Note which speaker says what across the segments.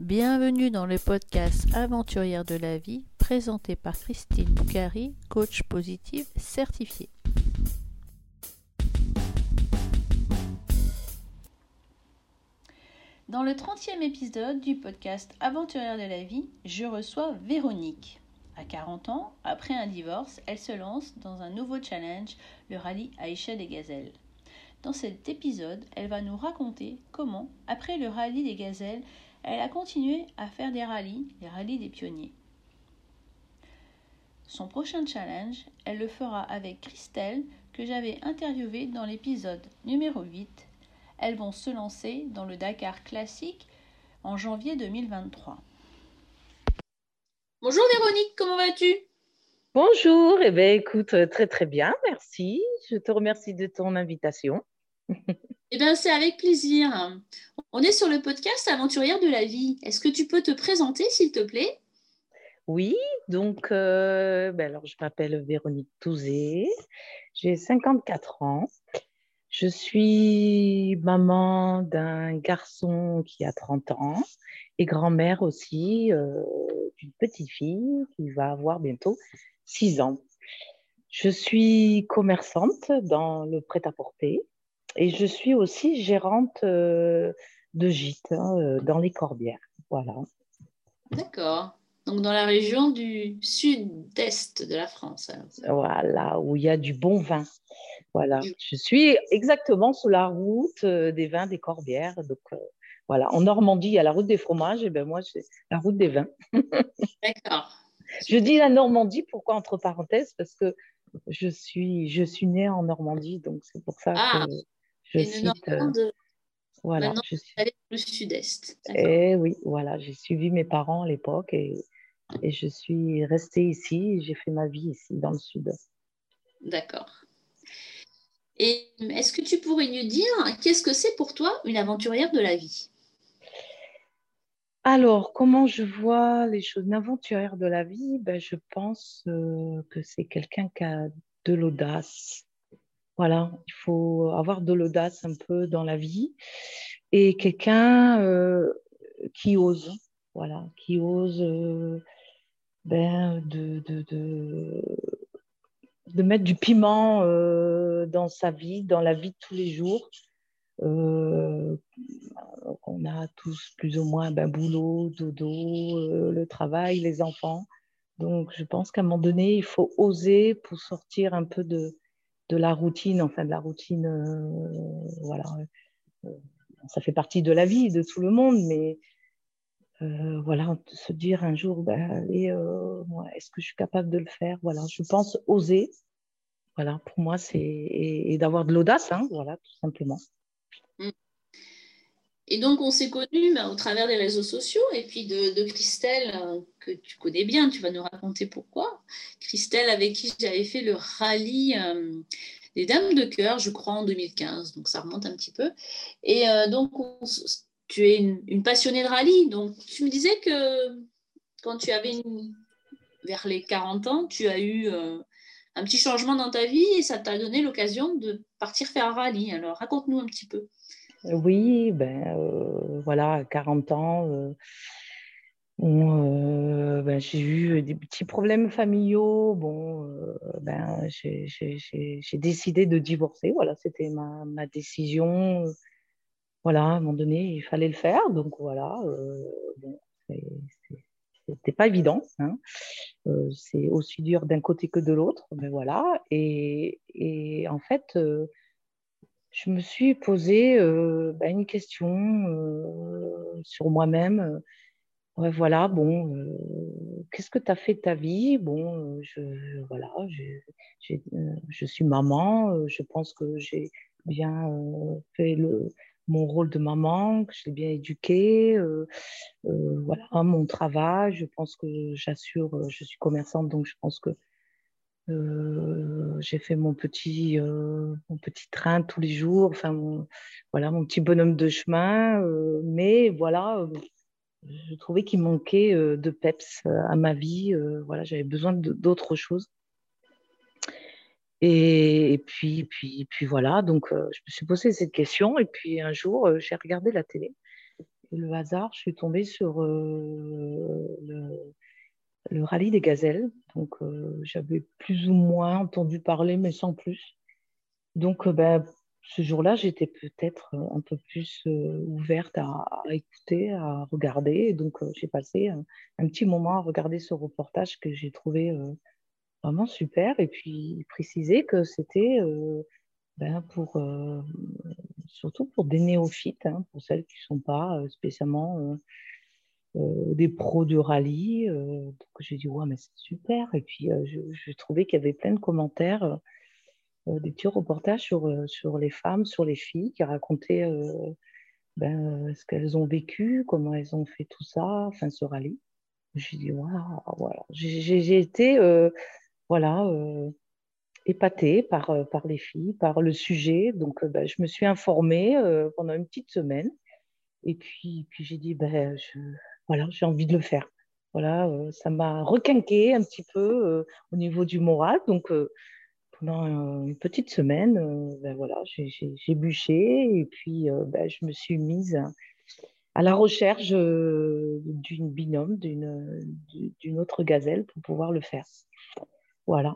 Speaker 1: Bienvenue dans le podcast Aventurière de la vie présenté par Christine Boucari, coach positive certifiée. Dans le 30e épisode du podcast Aventurière de la vie, je reçois Véronique. À 40 ans, après un divorce, elle se lance dans un nouveau challenge, le rallye Aïcha des Gazelles. Dans cet épisode, elle va nous raconter comment, après le rallye des Gazelles, elle a continué à faire des rallyes, les rallyes des pionniers. Son prochain challenge, elle le fera avec Christelle, que j'avais interviewée dans l'épisode numéro 8. Elles vont se lancer dans le Dakar classique en janvier 2023. Bonjour Véronique, comment vas-tu?
Speaker 2: Bonjour, eh bien, écoute, très très bien, merci. Je te remercie de ton invitation.
Speaker 1: Eh bien, c'est avec plaisir. On est sur le podcast Aventurière de la vie. Est-ce que tu peux te présenter, s'il te plaît?
Speaker 2: Oui, donc, euh, ben alors, je m'appelle Véronique Touzé, j'ai 54 ans. Je suis maman d'un garçon qui a 30 ans et grand-mère aussi euh, d'une petite fille qui va avoir bientôt 6 ans. Je suis commerçante dans le prêt-à-porter et je suis aussi gérante euh, de gîte hein, euh, dans les Corbières. Voilà.
Speaker 1: D'accord. Donc dans la région du sud-est de la France.
Speaker 2: Voilà, où il y a du bon vin. Voilà. Je suis exactement sur la route euh, des vins des Corbières. Donc voilà, en Normandie, il y a la route des fromages, et ben moi, c'est la route des vins.
Speaker 1: D'accord.
Speaker 2: Je dis la Normandie, pourquoi entre parenthèses? Parce que je suis, je suis née en Normandie, donc c'est pour ça
Speaker 1: ah.
Speaker 2: que je cite, euh, voilà,
Speaker 1: je suis allée dans le sud-est.
Speaker 2: Et eh oui, voilà, j'ai suivi mes parents à l'époque et, et, je suis restée ici. J'ai fait ma vie ici, dans le sud.
Speaker 1: D'accord. Et est-ce que tu pourrais nous dire qu'est-ce que c'est pour toi une aventurière de la vie?
Speaker 2: Alors, comment je vois les choses? Une aventurière de la vie, ben, je pense euh, que c'est quelqu'un qui a de l'audace, voilà, il faut avoir de l'audace un peu dans la vie et quelqu'un euh, qui ose, voilà, qui ose euh, ben, de, de, mettre du piment euh, dans sa vie, dans la vie de tous les jours. on a tous plus ou moins ben, boulot, dodo, le travail, les enfants. Donc, je pense qu'à un moment donné, il faut oser pour sortir un peu de, de la routine, enfin de la routine, euh, voilà. Euh, ça fait partie de la vie de tout le monde, mais euh, voilà, se dire un jour, ben, est-ce que je suis capable de le faire? Voilà, je pense oser. Voilà, pour moi, c'est et, d'avoir de l'audace, hein, voilà, tout simplement. Mm.
Speaker 1: Et donc, on s'est connus ben, au travers des réseaux sociaux et puis de, Christelle, que tu connais bien, tu vas nous raconter pourquoi. Christelle, avec qui j'avais fait le rallye euh, des Dames de Cœur, je crois, en 2015, donc ça remonte un petit peu. Et euh, donc, tu es une, passionnée de rallye, donc tu me disais que quand tu avais vers les 40 ans, tu as eu euh, un petit changement dans ta vie et ça t'a donné l'occasion de partir faire un rallye. Alors, raconte-nous un petit peu.
Speaker 2: Oui, ben voilà, 40 ans, euh, euh, ben, j'ai eu des petits problèmes familiaux. Bon, ben, j'ai décidé de divorcer. Voilà, c'était ma, décision. Voilà, à un moment donné, il fallait le faire. Donc voilà, c'était pas évident. Hein. c'est aussi dur d'un côté que de l'autre. Mais voilà. Et, en fait, je me suis posé euh, bah, une question euh, sur moi-même. Voilà, bon, euh, qu'est-ce que tu as fait de ta vie? Bon, je, voilà, je suis maman, je pense que j'ai bien fait le, mon rôle de maman, que je l'ai bien éduqué. voilà, mon travail, je pense que j'assure, je suis commerçante, donc je pense que euh, j'ai fait mon petit, euh, mon petit train tous les jours, enfin, mon, voilà, mon petit bonhomme de chemin. Euh, mais voilà, je trouvais qu'il manquait de peps à ma vie. voilà, j'avais besoin d'autre chose. Et, puis, puis, puis voilà, donc je me suis posé cette question. Et puis un jour, j'ai regardé la télé. le hasard, je suis tombée sur le, rallye des gazelles. Donc, j'avais plus ou moins entendu parler, mais sans plus. Donc, ben, ce jour-là, j'étais peut-être un peu plus ouverte à, écouter, à regarder. donc, j'ai passé un, petit moment à regarder ce reportage que j'ai trouvé vraiment super. Et puis, préciser que c'était ben, surtout pour des néophytes, hein, pour celles qui ne sont pas spécialement des pros de rallye. donc, j'ai dit, ouais, mais c'est super. Et puis, je, trouvais qu'il y avait plein de commentaires des petits reportages sur, sur les femmes, sur les filles qui racontaient ben, ce qu'elles ont vécu, comment elles ont fait tout ça, enfin ce rallye. J'ai dit, waouh, voilà. J'ai été voilà, euh, épatée par, euh, par les filles, par le sujet. Donc, euh, bah, je me suis informée pendant une petite semaine. Et puis, puis j'ai dit, ben, voilà, j'ai envie de le faire. Voilà, ça m'a requinqué un petit peu au niveau du moral. Donc, pendant une petite semaine, ben, voilà, j'ai bûché et puis ben, je me suis mise à la recherche d'une binôme, d'une autre gazelle pour pouvoir le faire. Voilà.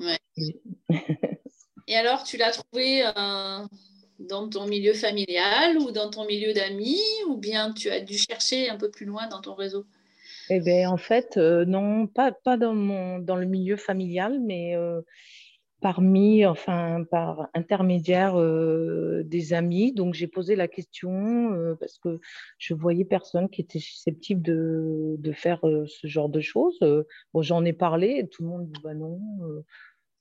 Speaker 1: Et alors, tu l'as trouvé euh, dans ton milieu familial ou dans ton milieu d'amis ou bien tu as dû chercher un peu plus loin dans ton réseau?
Speaker 2: Eh bien, en fait, euh, non, pas, pas dans, mon, dans le milieu familial, mais euh, parmi, enfin, par intermédiaire euh, des amis. Donc, j'ai posé la question euh, parce que je voyais personne qui était susceptible de, faire euh, ce genre de choses. j'en ai parlé et tout le monde dit bah non,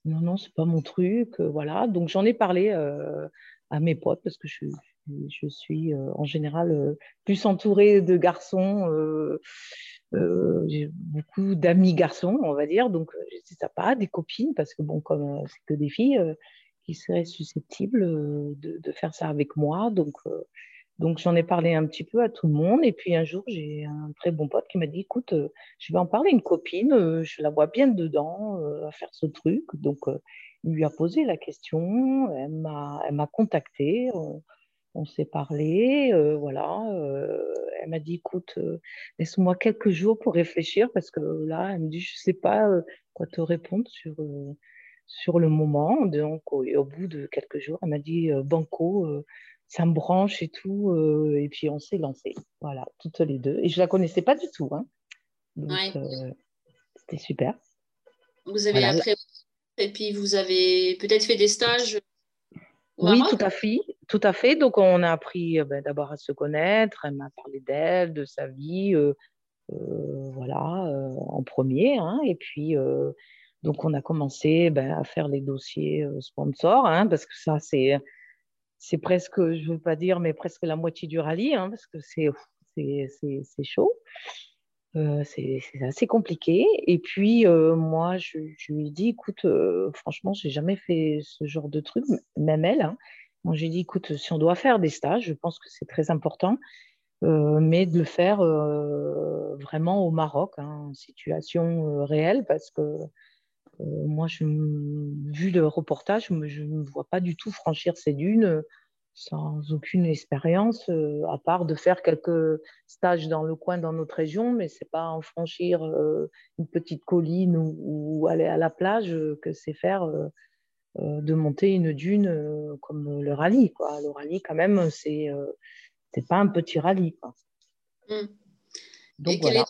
Speaker 2: non, non, c'est pas mon truc. voilà. Donc, j'en ai parlé à mes potes parce que je, je suis en général plus entourée de garçons euh, j'ai beaucoup d'amis garçons, on va dire, donc euh, sais pas, des copines, parce que bon, comme euh, c'est que des filles qui seraient susceptibles de, faire ça avec moi, donc, donc j'en ai parlé un petit peu à tout le monde, et puis un jour j'ai un très bon pote qui m'a dit, écoute, je vais en parler à une copine, je la vois bien dedans à faire ce truc, donc il lui a posé la question, elle m'a contacté on s'est parlé, euh, voilà. Euh, elle m'a dit, écoute, euh, laisse-moi quelques jours pour réfléchir parce que là, elle me dit, je ne sais pas quoi te répondre sur, sur le moment. Donc, et au bout de quelques jours, elle m'a dit, Banco, ça me branche et tout. et puis, on s'est lancé, voilà, toutes les deux. Et je ne la connaissais pas du tout. Hein. Donc, c'était super.
Speaker 1: Vous avez appris et puis vous avez peut-être fait des stages
Speaker 2: oui, tout à fait. Tout à fait. Donc, on a appris euh, ben, d'abord à se connaître. Elle m'a parlé d'elle, de sa vie, euh, euh, voilà, en premier. Hein. et puis, donc, on a commencé ben, à faire les dossiers sponsors, hein, parce que ça, c'est, c'est presque, je ne veux pas dire, mais presque la moitié du rallye, hein, parce que c'est, c'est, c'est chaud. C'est assez compliqué. Et puis, moi, je, lui ai dit, écoute, euh, franchement, j'ai jamais fait ce genre de truc, même elle. Hein. Moi, j'ai dit, écoute, si on doit faire des stages, je pense que c'est très important, mais de le faire vraiment au Maroc, hein, en situation réelle, parce que moi, vu le reportage, je ne vois pas du tout franchir ces dunes sans aucune expérience, euh, à part de faire quelques stages dans le coin, dans notre région, mais c'est pas en franchir euh, une petite colline ou, aller à la plage que c'est faire euh, de monter une dune comme le rallye. Quoi. Le rallye, quand même, c'est c'est pas un petit rallye. Quoi.
Speaker 1: Mmh. Donc, voilà.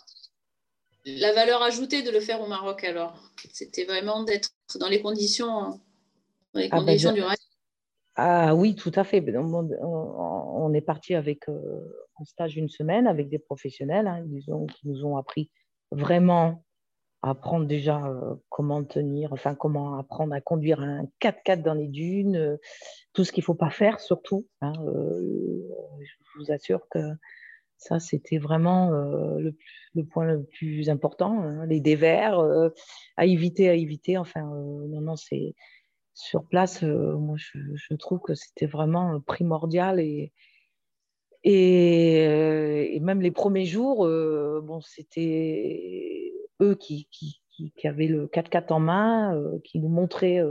Speaker 1: la valeur ajoutée de le faire au Maroc alors? C'était vraiment d'être dans les conditions, dans les ah, ben, conditions du rallye?
Speaker 2: Ah oui, tout à fait. On, est parti avec euh, en stage une semaine avec des professionnels hein, qui nous ont appris vraiment à apprendre déjà euh, comment tenir, enfin comment apprendre à conduire un 4x4 dans les dunes, euh, tout ce qu'il ne faut pas faire surtout. Hein, je vous assure que ça, c'était vraiment le, point le plus important. Hein, les dévers, à éviter, à éviter. Enfin, non, non, c'est sur place, euh, moi, je, trouve que c'était vraiment euh, primordial et, euh, et, même les premiers jours, bon, c'était eux qui, qui, qui, avaient le 4x4 en main, qui nous montraient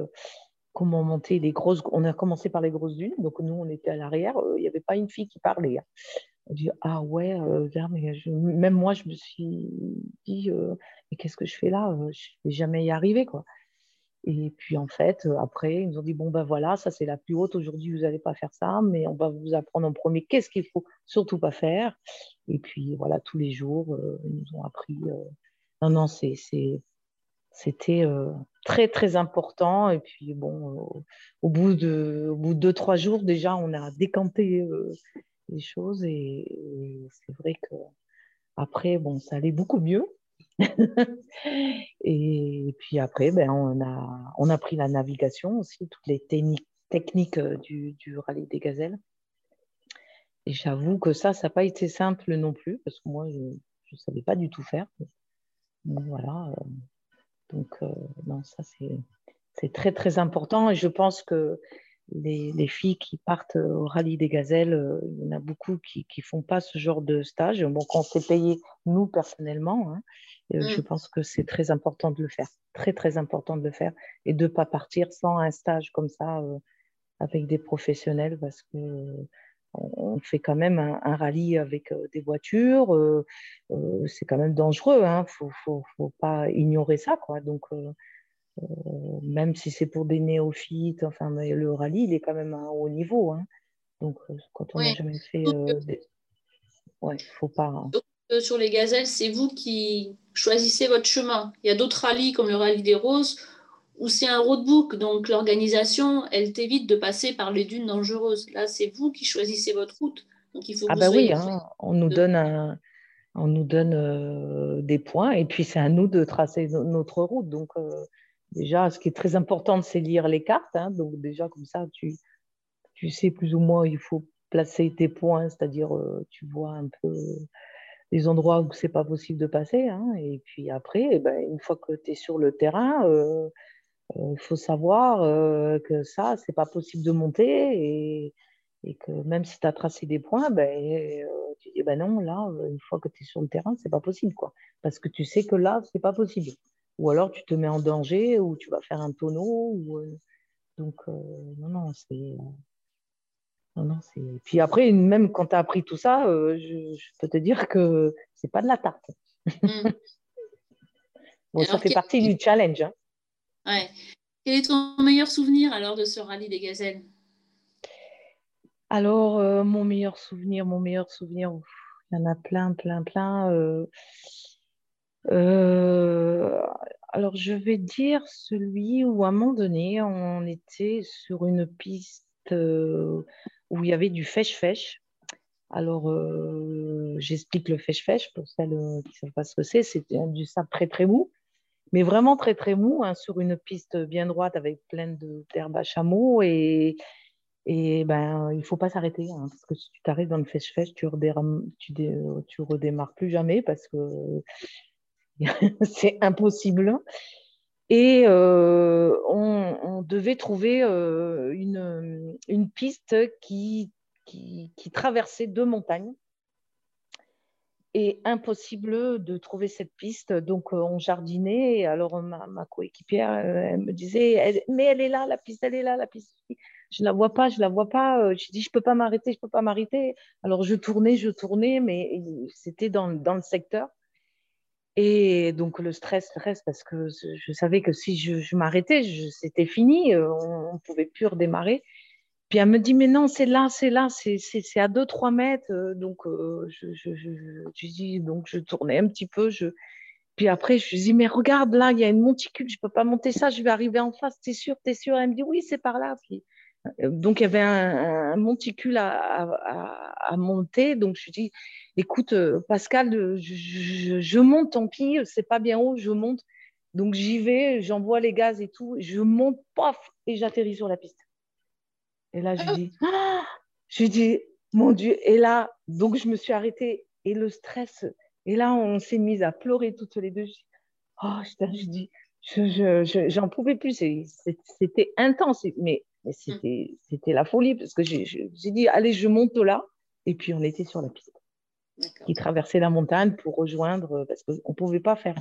Speaker 2: comment monter les grosses. On a commencé par les grosses dunes, donc nous, on était à l'arrière, il n'y avait pas une fille qui parlait. Hein. On dit ah ouais, même moi je me suis dit mais qu'est-ce que je fais là Je vais jamais y arriver quoi. Et puis en fait, après, ils nous ont dit bon ben voilà, ça c'est la plus haute. Aujourd'hui, vous n'allez pas faire ça, mais on va vous apprendre en premier qu'est-ce qu'il faut surtout pas faire. Et puis voilà, tous les jours, ils nous ont appris. Non, non, c'était très très important. Et puis bon, au bout de au bout de deux trois jours déjà, on a décanté les choses et, c'est vrai que après bon, ça allait beaucoup mieux. et puis après, ben, on, a, on a pris la navigation aussi, toutes les techniques du, du rallye des gazelles. Et j'avoue que ça, ça n'a pas été simple non plus, parce que moi, je ne savais pas du tout faire. voilà. Donc, non, ça, c'est très, très important. Et je pense que les, filles qui partent au rallye des gazelles, euh, il y en a beaucoup qui ne font pas ce genre de stage. Bon, on s'est payé, nous, personnellement, hein, euh, je mm. pense que c'est très important de le faire. Très, très important de le faire et de ne pas partir sans un stage comme ça euh, avec des professionnels parce que on fait quand même un, rallye avec des voitures. c'est quand même dangereux. Il hein. ne faut, faut, pas ignorer ça. Quoi. Donc, euh, même si c'est pour des néophytes, enfin, le rallye, il est quand même à un haut niveau. Hein. Donc, euh, quand on n'a jamais fait. Euh, ouais, faut pas. Hein.
Speaker 1: sur les gazelles, c'est vous qui choisissez votre chemin. Il y a d'autres rallyes comme le rallye des roses où c'est un roadbook, donc l'organisation, elle t'évite de passer par les dunes dangereuses. Là, c'est vous qui choisissez votre route. Donc il faut
Speaker 2: ah bah oui, hein, on nous donne un, on nous donne des points et puis c'est à nous de tracer notre route. Donc Déjà, ce qui est très important, c'est lire les cartes. Hein. donc déjà, comme ça, tu, sais plus ou moins où il faut placer tes points, c'est-à-dire euh, tu vois un peu les endroits où c'est pas possible de passer. Hein. et puis après, eh ben, une fois que tu es sur le terrain, euh, euh, il faut savoir que ça, c'est pas possible de monter et, et que même si tu as tracé des points, ben, tu dis ben non, là, une fois que tu es sur le terrain, c'est pas possible. quoi. Parce que tu sais que là, c'est pas possible ou alors tu te mets en danger, ou tu vas faire un tonneau. Ou, euh, donc, euh, non, non, c'est. Non, non, c'est... Puis après, même quand tu as appris tout ça, euh, je, peux te dire que c'est pas de la tarte. Mm. bon, ça fait partie du challenge. Hein.
Speaker 1: Ouais. Quel est ton meilleur souvenir alors de ce rallye des gazelles?
Speaker 2: Alors, mon meilleur souvenir, mon meilleur souvenir, il y en a plein, plein, plein. Euh, alors, je vais dire celui où, à un moment donné, on était sur une piste euh, où il y avait du fèche-fèche. Alors, euh, j'explique le fèche-fèche pour celles qui ne savent pas ce que c'est. C'est du sable très, très mou, mais vraiment très, très mou, hein, sur une piste bien droite avec plein d'herbes à chameau. Et, et ben, il ne faut pas s'arrêter, hein, parce que si tu t'arrêtes dans le fèche-fèche, tu, tu, tu redémarres plus jamais parce que c'est impossible. Et euh, on, devait trouver euh, une, une, piste qui, qui, traversait deux montagnes. Et impossible de trouver cette piste. Donc, euh, on jardinait. alors, ma, coéquipière, elle me disait Mais elle est là, la piste, elle est là, la piste. Je ne la vois pas, je ne la vois pas. Je dis Je ne peux pas m'arrêter, je ne peux pas m'arrêter. Alors, je tournais, je tournais, mais c'était dans, dans le secteur. Et donc le stress reste parce que je savais que si je, m'arrêtais, c'était fini, euh, on ne pouvait plus redémarrer. Puis elle me dit, mais non, c'est là, c'est là, c'est à 2-3 mètres. Euh, donc, euh, je, je, dis, donc je tournais un petit peu. Je... Puis après, je dis, mais regarde, là, il y a une monticule, je ne peux pas monter ça, je vais arriver en face, t'es sûr, t'es sûr? Elle me dit, oui, c'est par là. Donc, il y avait un, monticule à, monter. Donc, je dis, écoute, euh, Pascal, euh, je, monte, tant pis, c'est pas bien haut, je monte. Donc, j'y vais, j'envoie les gaz et tout. Je monte, paf, et j'atterris sur la piste. Et là, je dis, ah je dis, mon Dieu. Et là, donc, je me suis arrêtée. Et le stress, et là, on s'est mis à pleurer toutes les deux. Je dis, oh, je dis, j'en pouvais plus. C'était intense. Mais mais mmh. c'était la folie parce que j'ai dit, allez, je monte là. Et puis, on était sur la piste qui traversait la montagne pour rejoindre, euh, parce qu'on ne pouvait pas faire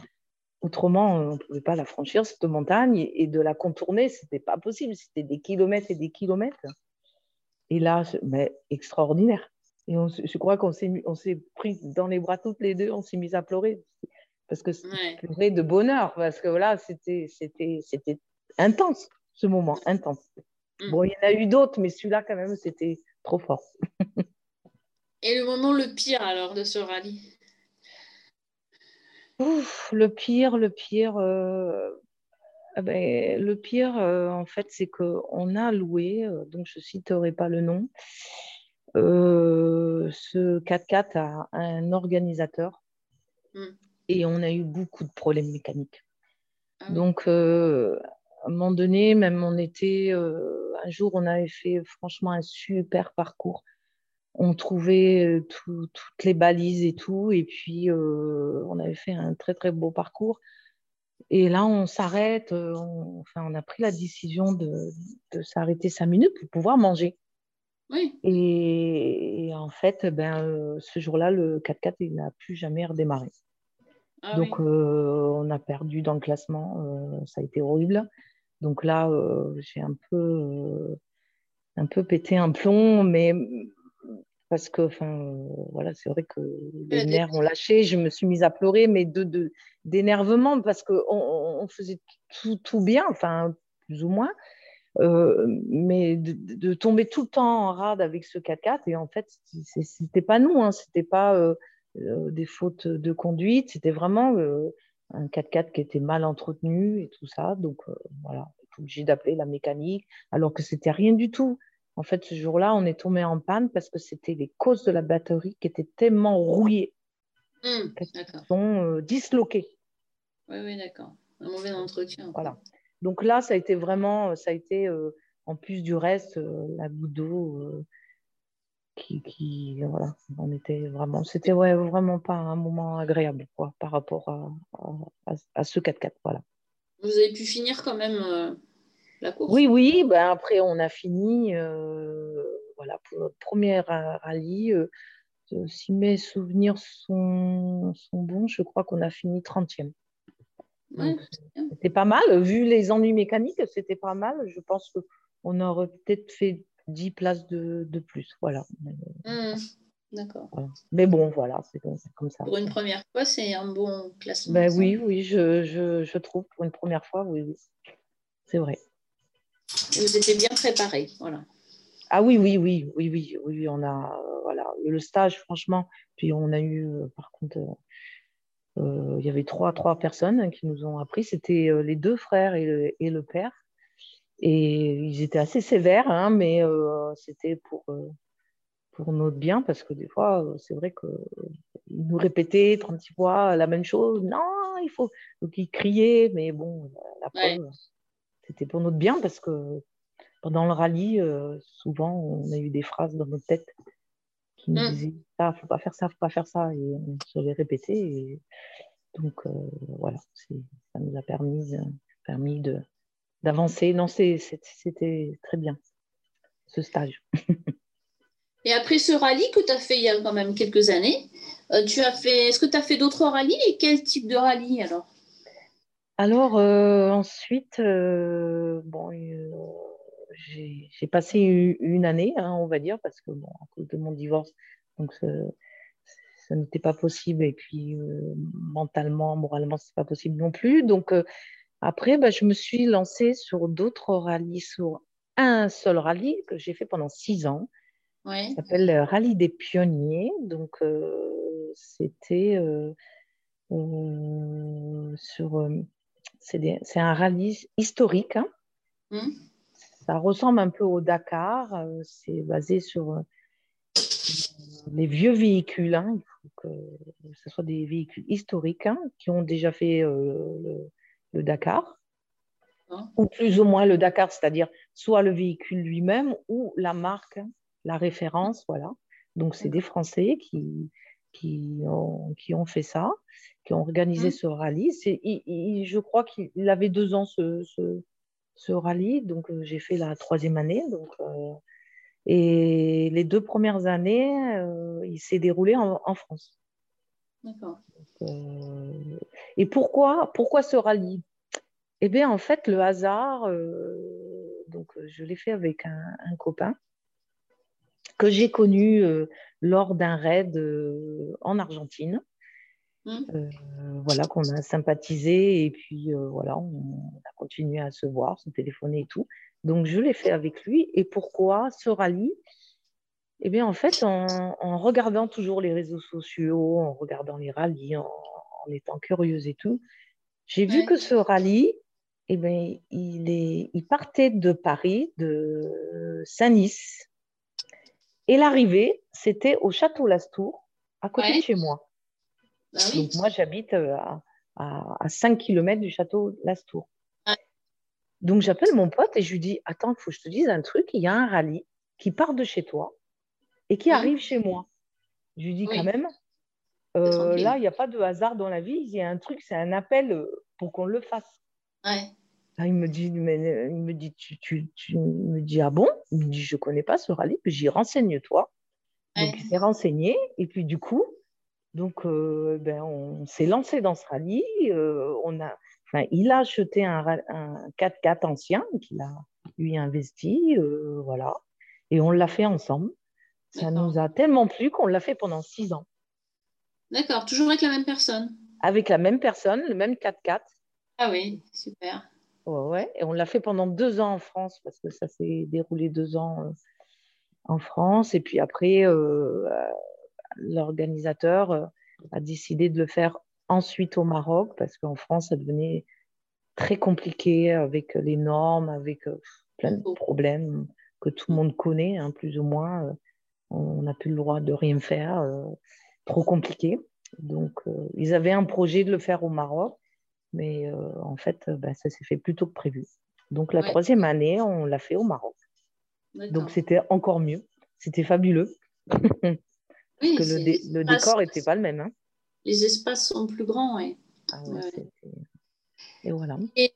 Speaker 2: autrement, euh, on ne pouvait pas la franchir, cette montagne, et, de la contourner, ce n'était pas possible. C'était des kilomètres et des kilomètres. Et là, mais extraordinaire. Et je crois qu'on s'est pris dans les bras toutes les deux, on s'est mis à pleurer. Parce que c'était de bonheur, parce que voilà, c'était intense, ce moment, intense. Bon, il y en a eu d'autres, mais celui-là, quand même, c'était trop fort.
Speaker 1: Et le moment le pire, alors, de ce rallye?
Speaker 2: Le pire, le pire, euh, ah ben, le pire, euh, en fait, c'est qu'on a loué, euh, donc je ne citerai pas le nom, ce 4x4 à un organisateur. Mm. Et on a eu beaucoup de problèmes mécaniques. Ah donc, à un moment donné, même on était, euh, un jour, on avait fait franchement un super parcours. On trouvait euh, toutes les balises et tout, et puis euh, on avait fait un très très beau parcours. Et là, on s'arrête, on, enfin, on a pris la décision de, s'arrêter cinq minutes pour pouvoir manger.
Speaker 1: Oui.
Speaker 2: Et, en fait, ben, ce jour-là, le 4x4, il n'a plus jamais redémarré. Ah Donc, on a perdu dans le classement. ça a été horrible. Donc là, euh, j'ai un peu, euh, un peu pété un plomb, mais parce que, enfin, voilà, c'est vrai que les nerfs ont lâché. Je me suis mise à pleurer, mais de, d'énervement parce qu'on on faisait tout, tout, bien, enfin, plus ou moins. Euh, mais de, tomber tout le temps en rade avec ce 4x4 et en fait c'était pas nous hein, c'était pas des fautes de conduite c'était vraiment un 4x4 qui était mal entretenu et tout ça. Donc euh, voilà, on obligé d'appeler la mécanique, alors que c'était rien du tout. En fait, ce jour-là, on est tombé en panne parce que c'était les causes de la batterie qui étaient tellement rouillées, mmh, sont euh, disloquées.
Speaker 1: Oui, oui, d'accord. Un mauvais entretien.
Speaker 2: Voilà. Donc là, ça a été vraiment, ça a été, euh, en plus du reste, la goutte d'eau qui, voilà, on était vraiment, c'était ouais, vraiment pas un moment agréable quoi, par rapport à, à, ce 4x4. Voilà.
Speaker 1: Vous avez pu finir quand même euh, la course?
Speaker 2: Oui, oui, ben après on a fini, euh, voilà, pour notre première rallye. Euh, si mes souvenirs sont, sont bons, je crois qu'on a fini 30e. c'était pas mal, vu les ennuis mécaniques, c'était pas mal. Je pense qu'on aurait peut-être fait 10 places de, de plus. Voilà.
Speaker 1: Mmh. D'accord.
Speaker 2: Mais bon, voilà, c'est comme ça.
Speaker 1: Pour une première fois, c'est un bon classement.
Speaker 2: Ben, oui, oui, je, je, je, trouve pour une première fois, oui, oui. C'est vrai.
Speaker 1: vous étiez bien préparé, voilà.
Speaker 2: Ah oui, oui, oui, oui, oui, oui, on a, euh, voilà, le stage, franchement, puis on a eu, euh, par contre, euh, il y avait trois, trois personnes qui nous ont appris, c'était les deux frères et et le père. Et ils étaient assez sévères, hein, mais euh, c'était pour, euh, pour notre bien, parce que des fois, euh, c'est vrai qu'ils nous répétaient 36 fois la même chose. Non, il faut. Donc ils criaient, mais bon, la preuve, c'était pour notre bien, parce que pendant le rallye, souvent, on a eu des phrases dans notre tête qui nous mmh. disaient ça, faut pas faire ça, faut pas faire ça, et on se les répétait. Et donc voilà, ça nous a permis, permis de d'avancer. Non, c'était très bien, ce stage.
Speaker 1: et après ce rallye que tu as fait il y a quand même quelques années, euh, tu as fait, est-ce que tu as fait d'autres rallyes et quel type de rallye alors?
Speaker 2: Alors euh, ensuite, euh, bon, j'ai passé une année, hein, on va dire, parce que bon, à cause de mon divorce, donc ça n'était pas possible et puis mentalement, moralement, c'est pas possible non plus. Donc après, bah, je me suis lancée sur d'autres rallyes, sur un seul rallye que j'ai fait pendant six ans.
Speaker 1: Ouais.
Speaker 2: s'appelle le Rallye des Pionniers. Donc, euh, c'était euh, euh, sur. c'est un rallye historique. Hein. Mmh. Ça ressemble un peu au Dakar. c'est basé sur les vieux véhicules. Hein. Il faut que ce soit des véhicules historiques hein, qui ont déjà fait le le Dakar, hein? ou plus ou moins le Dakar, c'est-à-dire soit le véhicule lui-même ou la marque, la référence, voilà. Donc, c'est des Français qui, qui, ont, qui ont fait ça, qui ont organisé mmh. ce rallye. je crois qu'il avait deux ans, ce, ce, rallye, donc euh, j'ai fait la troisième année. Donc, euh, et les deux premières années, euh, il s'est déroulé en, en France.
Speaker 1: D'accord.
Speaker 2: Euh, et pourquoi, pourquoi ce rallye? Eh bien, en fait, le hasard, euh, donc je l'ai fait avec un, copain que j'ai connu lors d'un raid en Argentine. Mmh. voilà, qu'on a sympathisé et puis voilà, on, a continué à se voir, se téléphoner et tout. Donc je l'ai fait avec lui. Et pourquoi ce rallye? Eh bien, en fait, en, regardant toujours les réseaux sociaux, en regardant les rallyes, en, étant curieuse et tout, j'ai vu que ce rallye, eh bien, il, est, il partait de Paris, de Saint-Nice, et l'arrivée, c'était au Château Lastour, à côté de chez moi. Bah Donc moi, j'habite euh, à, à, 5 km du Château Lastour. Donc j'appelle mon pote et je lui dis, attends, il faut que je te dise un truc, il y a un rallye qui part de chez toi et qui arrive chez moi. Je lui dis quand même, euh, là, il n'y a pas de hasard dans la vie, il y a un truc, c'est un appel euh, pour qu'on le fasse. Ouais. Ah, il me dit, mais, il me dit, tu, tu, tu me dis, ah bon? Il me dit, je ne connais pas ce rallye, puis j'y renseigne-toi. Donc, il s'est renseigné, et puis du coup, donc, euh, ben, on s'est lancé dans ce rallye. Euh, on a, enfin, il a acheté un, un 4x4 ancien qu'il a lui investi, euh, voilà, et on l'a fait ensemble. Ça nous a tellement plu qu'on l'a fait pendant six ans.
Speaker 1: D'accord, toujours avec la même personne
Speaker 2: Avec la même personne, le même 4x4.
Speaker 1: Ah oui, super.
Speaker 2: Ouais, et on l'a fait pendant deux ans en France parce que ça s'est déroulé deux ans euh, en France. Et puis après, euh, l'organisateur euh, a décidé de le faire ensuite au Maroc parce qu'en France, ça devenait très compliqué avec les normes, avec plein de problèmes que tout le monde connaît, hein, plus ou moins. On n'a plus le droit de rien faire, trop compliqué. Donc, ils avaient un projet de le faire au Maroc. Mais euh, en fait, euh, bah, ça s'est fait plus tôt que prévu. Donc la troisième année, on l'a fait au Maroc. Donc c'était encore mieux. C'était fabuleux. Oui, Parce que le, décor n'était pas le même. Hein.
Speaker 1: Les espaces sont plus grands, oui. Ah
Speaker 2: et voilà.
Speaker 1: Et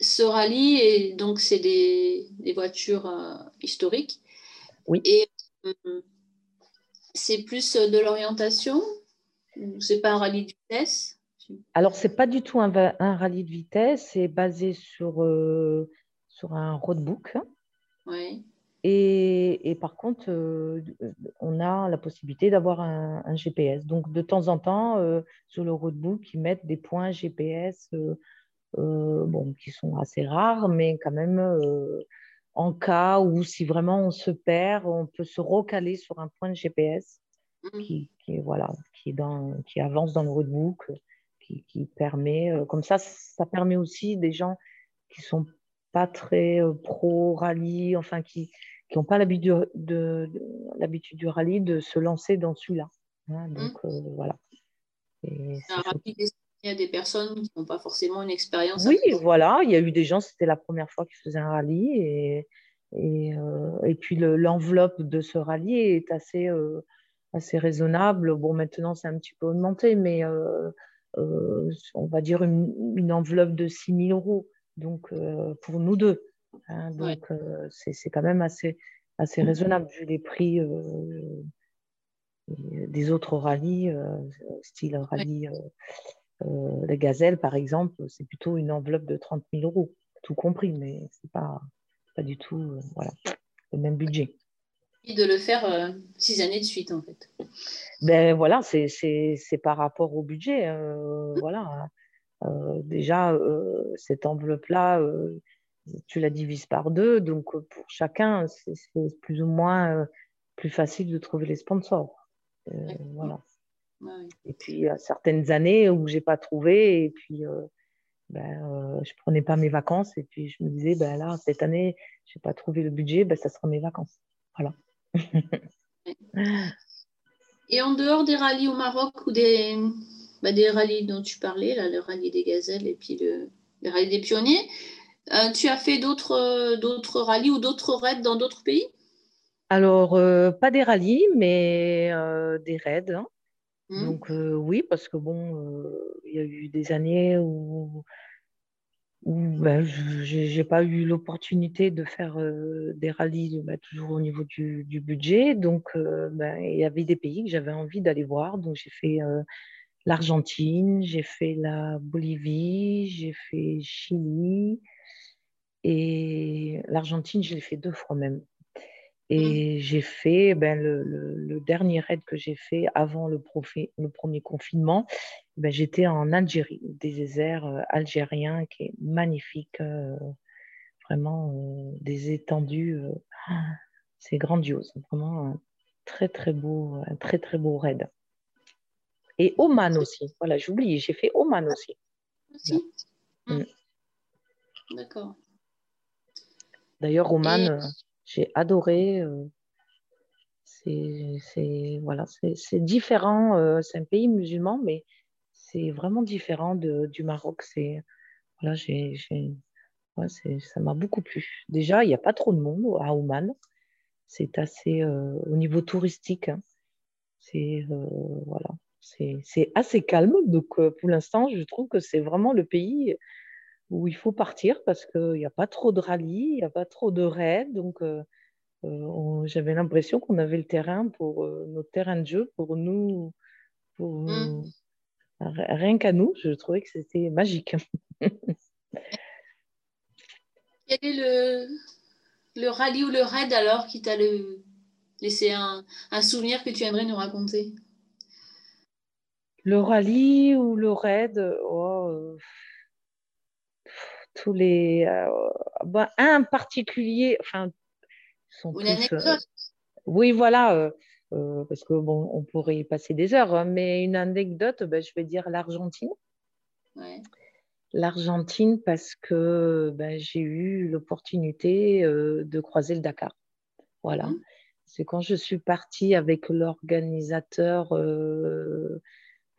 Speaker 1: ce rallye, et donc c'est des, des, voitures euh, historiques.
Speaker 2: Oui.
Speaker 1: Et c'est plus de l'orientation C'est pas un rallye de vitesse?
Speaker 2: Alors, ce n'est pas du tout un, rallye de vitesse, c'est basé sur, euh, sur un roadbook.
Speaker 1: Oui.
Speaker 2: Et, par contre, euh, on a la possibilité d'avoir un, GPS. Donc, de temps en temps, euh, sur le roadbook, ils mettent des points GPS bon, qui sont assez rares, mais quand même, en cas où si vraiment on se perd, on peut se recaler sur un point de GPS mmh. qui, voilà, qui, est dans, qui avance dans le roadbook qui, permet, euh, comme ça, ça permet aussi des gens qui sont pas très euh, pro rallye, enfin qui n'ont pas l'habitude de, l'habitude du rallye de se lancer dans celui-là. Hein, mmh. donc euh, voilà.
Speaker 1: Et un rallye il y a des personnes qui n'ont pas forcément une expérience.
Speaker 2: Oui, voilà, il y a eu des gens, c'était la première fois qu'ils faisaient un rallye. Et, et, et puis l'enveloppe de ce rallye est assez, assez raisonnable. Bon, maintenant, c'est un petit peu augmenté, mais euh, on va dire, une, enveloppe de 6 000 euros donc, euh, pour nous deux. Hein. donc, euh, c'est quand même assez, assez raisonnable vu les prix des autres rallyes, style rallye la Gazelle, par exemple, c'est plutôt une enveloppe de 30 000 euros, tout compris, mais ce n'est pas, pas du tout voilà, le même budget
Speaker 1: de le faire euh, six années de suite, en fait.
Speaker 2: Ben voilà, c'est par rapport au budget. Euh, mmh. Voilà. Euh, déjà, cette enveloppe-là, tu la divises par deux. Donc, pour chacun, c'est plus ou moins plus facile de trouver les sponsors. voilà. Et puis, il y a certaines années où j'ai pas trouvé, et puis ben, je prenais pas mes vacances, et puis je me disais, ben là, cette année, j'ai pas trouvé le budget, ben, ça sera mes vacances. Voilà.
Speaker 1: Et en dehors des rallyes au Maroc ou des, bah, des rallyes dont tu parlais, là, le rallye des gazelles et puis le, rallye des pionniers, euh, tu as fait d'autres, d'autres rallyes ou d'autres raids dans d'autres pays?
Speaker 2: Alors, euh, pas des rallyes, mais euh, des raids. Hein. Mmh. Donc, oui, parce que bon, il y a eu des années où ben, je n'ai pas eu l'opportunité de faire des rallyes ben, toujours au niveau du, budget. Donc, ben, il y avait des pays que j'avais envie d'aller voir. Donc, j'ai fait l'Argentine, j'ai fait la Bolivie, j'ai fait Chili. Et l'Argentine, je l'ai fait deux fois même. Et mmh. j'ai fait ben, le, dernier raid que j'ai fait avant le, le premier confinement. Ben, j'étais en Algérie, des déserts euh, algériens qui est magnifique, euh, vraiment euh, des étendues, c'est grandiose, vraiment un très très beau, un très très beau raid. Et Oman aussi, voilà, j'oublie, j'ai fait Oman aussi.
Speaker 1: Aussi. Mmh. D'accord.
Speaker 2: D'ailleurs, Oman, j'ai adoré. Euh, c'est voilà, différent. Euh, c'est un pays musulman, mais c'est vraiment différent du Maroc. C'est voilà, j'ai ça m'a beaucoup plu. Déjà, il n'y a pas trop de monde à Oman. C'est assez euh, au niveau touristique. Hein. c'est voilà, c'est assez calme. Donc, pour l'instant, je trouve que c'est vraiment le pays où il faut partir parce qu'il n'y a pas trop de rallye, il n'y a pas trop de raids. Donc, euh, euh, j'avais l'impression qu'on avait le terrain pour euh, notre terrain de jeu, pour nous, pour, mmh. rien qu'à nous. Je trouvais que c'était magique.
Speaker 1: Quel est le, le rallye ou le raid alors qui t'a laissé un, un souvenir que tu aimerais nous raconter?
Speaker 2: Le rallye ou le raid? Oh, tous les. Euh, bah, un particulier, enfin,
Speaker 1: sont Une tous, euh,
Speaker 2: oui, voilà, euh, parce que bon, on pourrait y passer des heures, hein, mais une anecdote, ben, je vais dire l'Argentine. L'Argentine, parce que ben, j'ai eu l'opportunité de croiser le Dakar. Voilà. Mmh. C'est quand je suis partie avec l'organisateur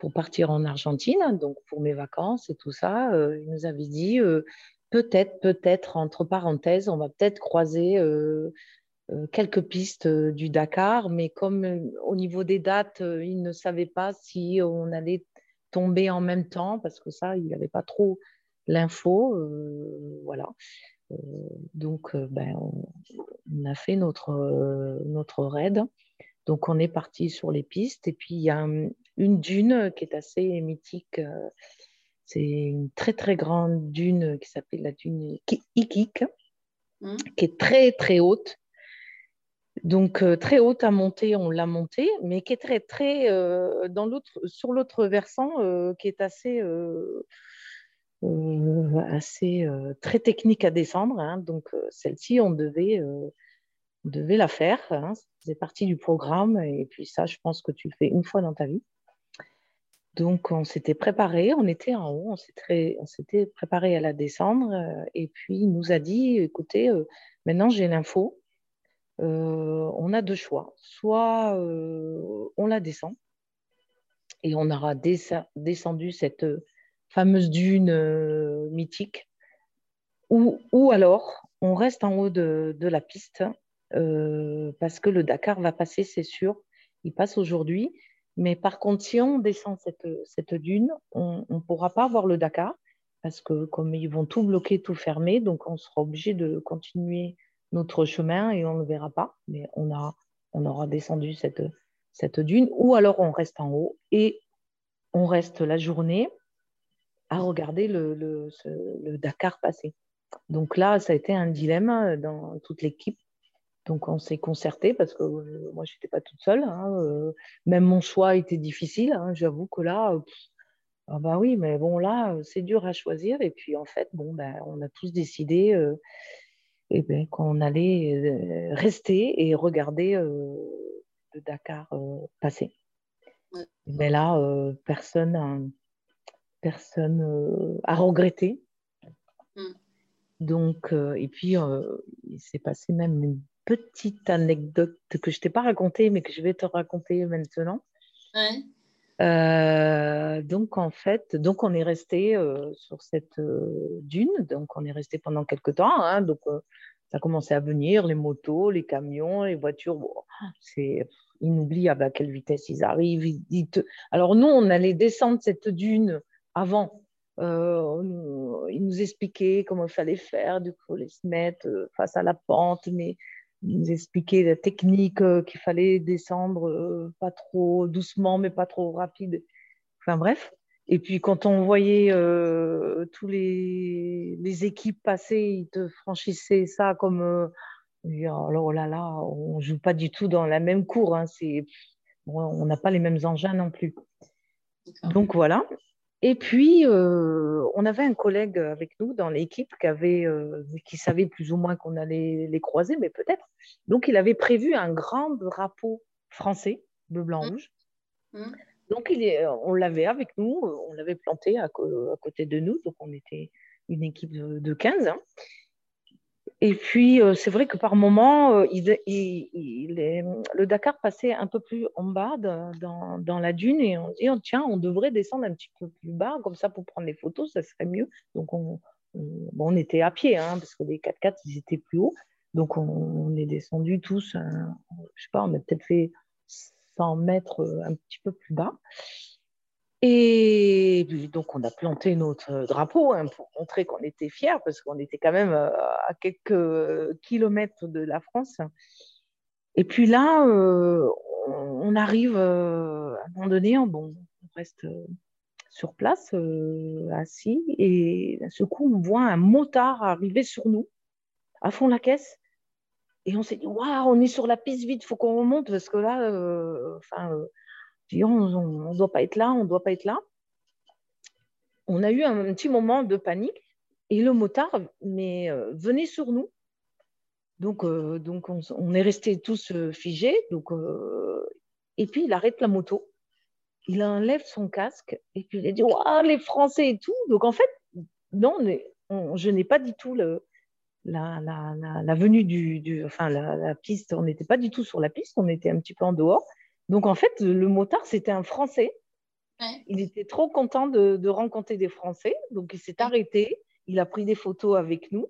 Speaker 2: pour partir en Argentine, donc pour mes vacances et tout ça, euh, il nous avait dit euh, peut-être, peut-être, entre parenthèses, on va peut-être croiser euh, quelques pistes du Dakar, mais comme au niveau des dates, il ne savait pas si on allait tomber en même temps, parce que ça, il n'avait pas trop l'info. voilà. donc, ben, on, a fait notre, notre raid. Donc, on est parti sur les pistes. Et puis, il y a une dune qui est assez mythique. Euh, c'est une très, très grande dune qui s'appelle la dune Ikik, mmh. qui est très, très haute. Donc, euh, très haute à monter, on l'a montée, mais qui est très, très, euh, dans l'autre, sur l'autre versant, qui est assez, assez très technique à descendre. Hein. Donc, celle-ci, on devait on devait la faire. Hein, c'est partie du programme. Et puis ça, je pense que tu le fais une fois dans ta vie. Donc, on s'était préparé, on était en haut, on s'était préparé à la descendre. Euh, et puis, il nous a dit, écoutez, euh, maintenant j'ai l'info. Euh, on a deux choix. Soit on la descend et on aura descendu cette fameuse dune mythique, ou, ou, alors on reste en haut de la piste euh, parce que le Dakar va passer, c'est sûr. Il passe aujourd'hui. Mais par contre, si on descend cette, cette dune, on ne pourra pas voir le Dakar parce que comme ils vont tout bloquer, tout fermer, donc on sera obligé de continuer notre chemin et on ne verra pas. Mais on, a, on aura descendu cette, cette dune ou alors on reste en haut et on reste la journée à regarder le, le, le Dakar passer. Donc là, ça a été un dilemme dans toute l'équipe donc on s'est concerté parce que euh, moi je n'étais pas toute seule. Hein, euh, même mon choix était difficile. Hein, j'avoue que là, ah bah oui, mais bon là c'est dur à choisir. Et puis en fait, bon ben, on a tous décidé euh, eh ben, qu'on allait rester et regarder le Dakar passer. Mais là, personne, personne a regretté. Mmh. Donc, et puis, il s'est passé même une petite anecdote que je t'ai pas racontée, mais que je vais te raconter maintenant. Euh, donc en fait, donc on est resté euh, sur cette euh, dune, donc on est resté pendant quelques temps. Hein, donc ça a commencé à venir, les motos, les camions, les voitures. c'est inoubliable à quelle vitesse ils arrivent. Alors nous, on allait descendre cette dune avant. ils nous expliquaient comment il fallait faire, du coup, les se mettre face à la pente, mais nous expliquer la technique euh, qu'il fallait descendre euh, pas trop doucement, mais pas trop rapide. Enfin bref. Et puis quand on voyait euh, tous les, les, équipes passer, ils te franchissaient ça comme alors oh là là, on ne joue pas du tout dans la même cour. Hein, on n'a pas les mêmes engins non plus. Donc voilà. Et puis, euh, on avait un collègue avec nous dans l'équipe qui, avait, euh, qui savait plus ou moins qu'on allait les croiser, mais peut-être. Donc, il avait prévu un grand drapeau français, bleu, blanc, mmh. rouge. Mmh. Donc, il est, on l'avait avec nous, on l'avait planté à, côté de nous. Donc, on était une équipe de, 15. Hein. Et puis, euh, c'est vrai que par moment, euh, il, le Dakar passait un peu plus en bas dans, la dune et on dit, oh, tiens, on devrait descendre un petit peu plus bas, comme ça, pour prendre les photos, ça serait mieux. Donc, on, on, était à pied, hein, parce que les 4x4, ils étaient plus hauts. Donc, on, est descendu tous, je je sais pas, on a peut-être fait 100 mètres euh, un petit peu plus bas. Et donc, on a planté notre drapeau hein, pour montrer qu'on était fiers, parce qu'on était quand même euh, à quelques kilomètres de la France. Et puis là, euh, on arrive euh, à un moment donné, bon, on reste sur place, assis, et d'un seul coup, on voit un motard arriver sur nous, à fond la caisse. Et on s'est dit, waouh, on est sur la piste vite, il faut qu'on remonte, parce que là, enfin on ne doit pas être là, on ne doit pas être là. On a eu un petit moment de panique et le motard mais, euh, venait sur nous. Donc, euh, donc on, est restés tous euh, figés. Donc, et puis, il arrête la moto. Il enlève son casque et puis il a dit Waouh, les Français et tout. Donc, en fait, non, je n'ai pas du tout le, la, la, venue du, enfin la, piste, on n'était pas du tout sur la piste, on était un petit peu en dehors. Donc en fait, le motard, c'était un Français. Il était trop content de, rencontrer des Français. Donc il s'est mm. arrêté. Il a pris des photos avec nous.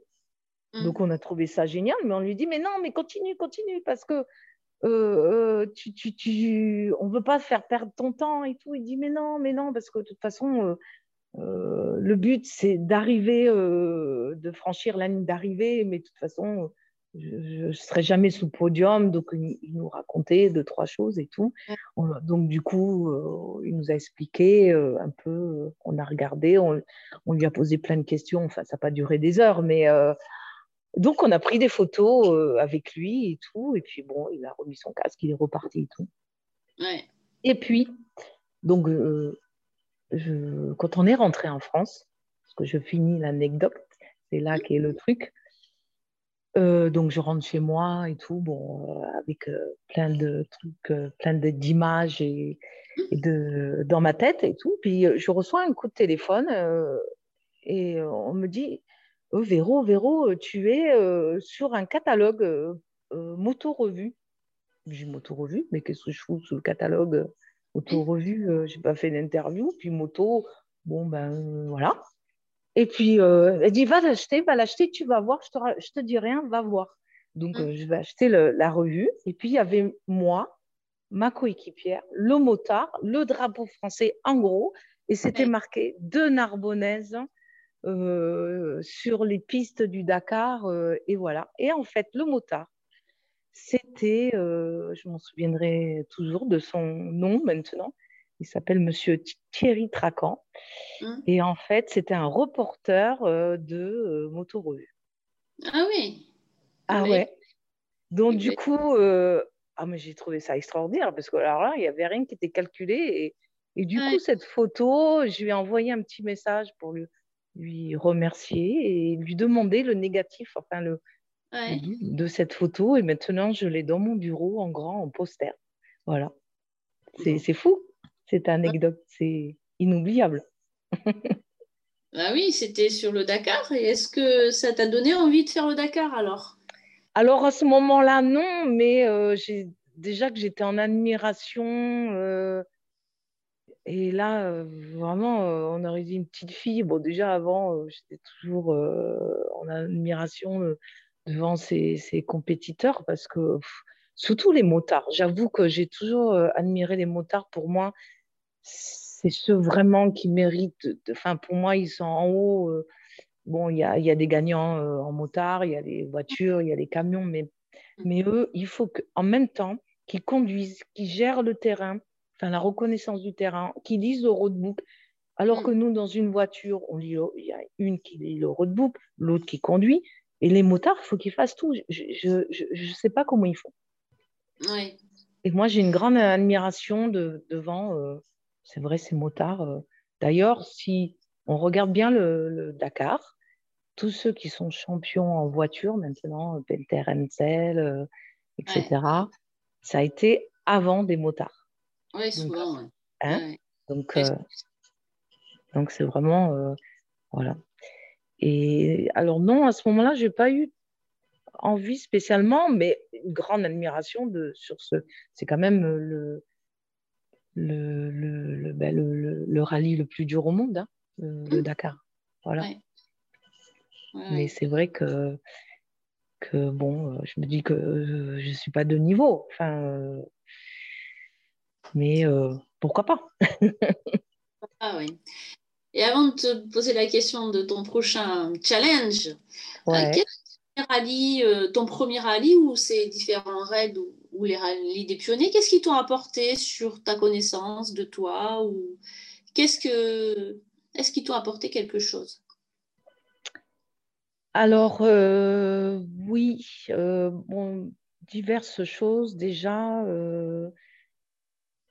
Speaker 2: Mm. Donc on a trouvé ça génial. Mais on lui dit, mais non, mais continue, continue, parce que euh, euh, tu, on ne veut pas faire perdre ton temps et tout. Il dit, mais non, mais non, parce que de toute façon, euh, le but, c'est d'arriver, de franchir la ligne d'arrivée. Mais de toute façon, je ne serais jamais sous podium, donc il, nous racontait deux, trois choses et tout. donc du coup, euh, il nous a expliqué euh, un peu, euh, on a regardé, on, lui a posé plein de questions, enfin ça n'a pas duré des heures, mais donc on a pris des photos avec lui et tout, et puis bon, il a remis son casque, il est reparti et tout. Et puis, donc, je, quand on est rentré en France, parce que je finis l'anecdote, c'est là qu'est le truc, euh, donc je rentre chez moi et tout, bon, euh, avec euh, plein de trucs, plein d'images et, de, dans ma tête et tout. Puis je reçois un coup de téléphone et on me dit oh, Véro, Véro, tu es sur un catalogue moto-revue. J'ai moto-revue, mais qu'est-ce que je fous sur le catalogue moto-revue Je n'ai pas fait d'interview. Puis moto, bon ben voilà. Et puis, euh, elle dit, va l'acheter, va l'acheter, tu vas voir, je te, je te dis rien, va voir. Donc, mmh. euh, je vais acheter la revue. Et puis, il y avait moi, ma coéquipière, le motard, le drapeau français en gros. Et c'était marqué de Narbonnaise euh, sur les pistes du Dakar. et voilà. Et en fait, le motard, c'était, je m'en souviendrai toujours de son nom maintenant, il s'appelle Monsieur Thierry Tracan. Hum. Et en fait, c'était un reporter euh, de euh, Moto Revue.
Speaker 1: Ah oui.
Speaker 2: Ah ouais. Donc du coup, euh, ah mais j'ai trouvé ça extraordinaire parce que là, il n'y avait rien qui était calculé et, du coup cette photo, je lui ai envoyé un petit message pour lui, lui remercier et lui demander le négatif, enfin le de cette photo et maintenant je l'ai dans mon bureau en grand en poster. Voilà. C'est fou cette anecdote, c'est inoubliable.
Speaker 1: ah oui, c'était sur le Dakar. Et est-ce que ça t'a donné envie de faire le Dakar alors?
Speaker 2: Alors à ce moment-là, non, mais euh, déjà que j'étais en admiration. Euh, et là, euh, vraiment, on aurait dit une petite fille. Bon, déjà avant, j'étais toujours en admiration devant ces, compétiteurs parce que, surtout les motards, j'avoue que j'ai toujours admiré les motards. Pour moi, c'est ceux vraiment qui méritent. Enfin, pour moi, ils sont en haut. Euh, bon, il y a, y a, des gagnants euh, en motard, il y a des voitures, il y a des camions, mais, mais eux, il faut qu'en même temps, qu'ils conduisent, qu'ils gèrent le terrain, enfin la reconnaissance du terrain, qu'ils lisent le roadbook. Alors que nous, dans une voiture, on lit, il y a une qui lit le roadbook, l'autre qui conduit. Et les motards, il faut qu'ils fassent tout. Je ne sais pas comment ils font. Et moi, j'ai une grande admiration de, devant, euh, c'est vrai, ces motards. Euh. D'ailleurs, si on regarde bien le, Dakar, tous ceux qui sont champions en voiture maintenant, Pelter Hensel, etc., ça a été avant des motards.
Speaker 1: Oui, souvent.
Speaker 2: Hein donc, euh, donc c'est vraiment. voilà. Et alors, non, à ce moment-là, je n'ai pas eu envie spécialement, mais une grande admiration de, sur ce. C'est quand même le, le, le, ben, le, le, rallye le plus dur au monde, hein, le, mmh. Dakar. Voilà. mais c'est vrai que, que, bon, euh, je me dis que euh, je ne suis pas de niveau. Enfin, euh, mais pourquoi pas?
Speaker 1: Ah, oui. Et avant de te poser la question de ton prochain challenge, euh, quel rallye, euh, ton premier rallye ou ces différents raids ou, les rallyes des pionniers, qu'est-ce qu'ils t'ont apporté sur ta connaissance de toi ou qu'est-ce que est-ce qu'ils t'ont apporté quelque chose?
Speaker 2: Alors euh, oui, bon, diverses choses. Déjà,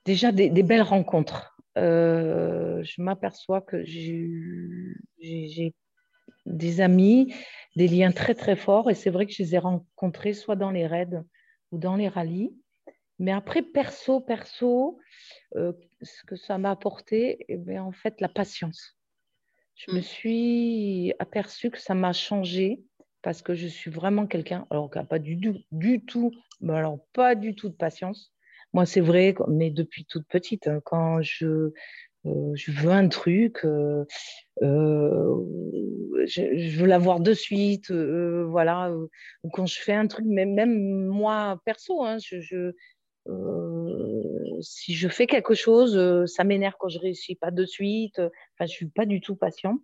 Speaker 2: déjà des, belles rencontres. Euh, je m'aperçois que j'ai des amis, des liens très très forts, et c'est vrai que je les ai rencontrés soit dans les raids ou dans les rallyes. Mais après, perso, perso, euh, ce que ça m'a apporté, eh bien, en fait, la patience. Je me mm. suis aperçue que ça m'a changé parce que je suis vraiment quelqu'un, alors qui n'a pas du, du tout, mais alors pas du tout de patience. Moi, c'est vrai, mais depuis toute petite, hein, quand je, euh, je veux un truc, euh, euh, je, veux l'avoir de suite, voilà. ou quand je fais un truc, même, même moi, perso, hein, je, si je fais quelque chose, ça m'énerve quand je réussis pas de suite. Enfin, je suis pas du tout patiente.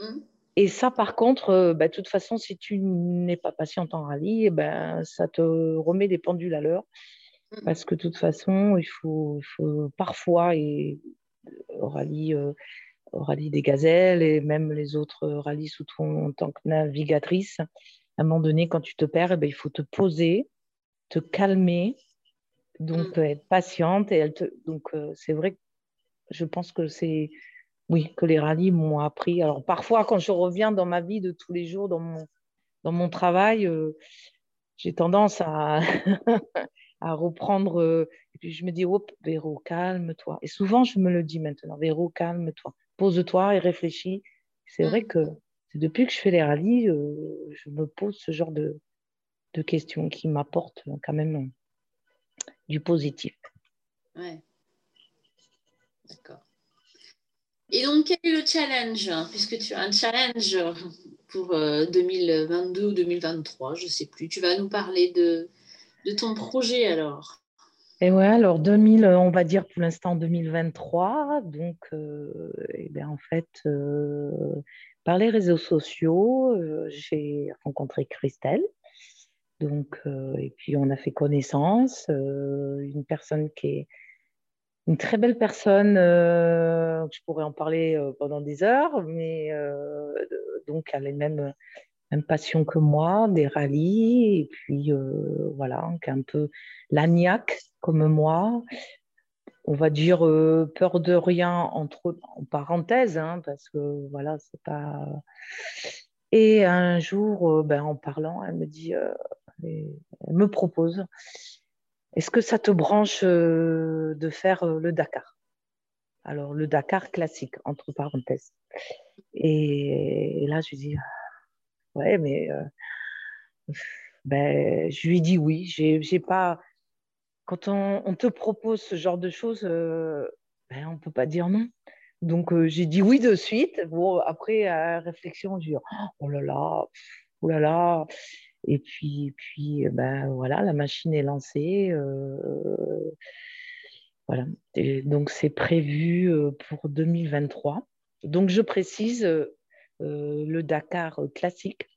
Speaker 2: Mmh. Et ça, par contre, bah, de toute façon, si tu n'es pas patiente en rallye, eh ben, ça te remet des pendules à l'heure. Mmh. Parce que de toute façon, il faut, parfois, et au rallye, euh, des gazelles et même les autres rallyes sous ton, en tant que navigatrice, à un moment donné, quand tu te perds, eh ben, il faut te poser, te calmer, donc mmh. être patiente. Et elle te... Donc, euh, c'est vrai que je pense que c'est. Oui, que les rallyes m'ont appris. Alors, parfois, quand je reviens dans ma vie de tous les jours, dans mon, dans mon travail, euh, j'ai tendance à, à reprendre. Euh, et puis je me dis, hop, Véro, calme-toi. Et souvent, je me le dis maintenant, Véro, calme-toi. Pose-toi et réfléchis. C'est vrai mm. que depuis que je fais les rallyes, euh, je me pose ce genre de, de questions qui m'apportent quand même euh, du positif.
Speaker 1: Ouais. D'accord. Et donc, quel est le challenge Puisque tu as un challenge pour 2022 ou 2023, je ne sais plus. Tu vas nous parler de, de ton projet alors?
Speaker 2: Et ouais, alors 2000, on va dire pour l'instant 2023. Donc, euh, eh bien, en fait, euh, par les réseaux sociaux, euh, j'ai rencontré Christelle. Donc, et puis on a fait connaissance. une personne qui est une très belle personne. je pourrais en parler pendant des heures, mais donc elle est même même passion que moi, des rallyes, et puis voilà, un peu l'agnac comme moi. On va dire peur de rien entre en parenthèse, hein, parce que voilà, c'est pas. Et un jour, ben, en parlant, elle me dit, elle me propose, est-ce que ça te branche de faire le Dakar? Alors le Dakar classique, entre parenthèses. Et, et là, je dis, ouais, mais euh, ben, je lui dis oui. J'ai pas. Quand on, te propose ce genre de choses, euh, ben, on ne peut pas dire non. Donc euh, j'ai dit oui de suite. Bon, après, à réflexion, j'ai dit oh là là, oh là là. Et puis, puis ben, voilà, la machine est lancée. voilà. donc c'est prévu pour 2023. Donc je précise, le Dakar classique,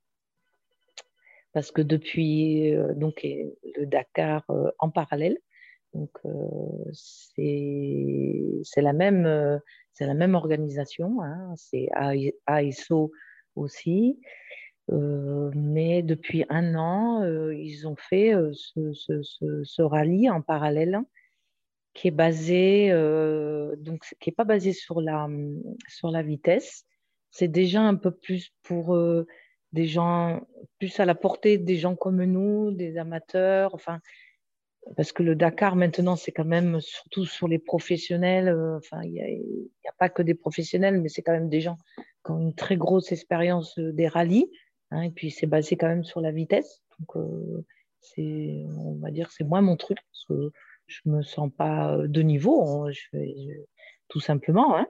Speaker 2: parce que depuis euh, donc, le Dakar euh, en parallèle, donc c'est la même la même organisation, hein, c'est ASO aussi. mais depuis un an, ils ont fait ce, rallye en parallèle qui est basé, donc qui n'est pas basé sur la, sur la vitesse. C'est déjà un peu plus pour des gens, plus à la portée des gens comme nous, des amateurs. Enfin, parce que le Dakar maintenant c'est quand même surtout sur les professionnels euh, enfin il n'y a, pas que des professionnels mais c'est quand même des gens qui ont une très grosse expérience euh, des rallyes hein, et puis c'est basé quand même sur la vitesse donc euh, c'est on va dire c'est moins mon truc parce que je me sens pas de niveau hein, je, tout simplement hein.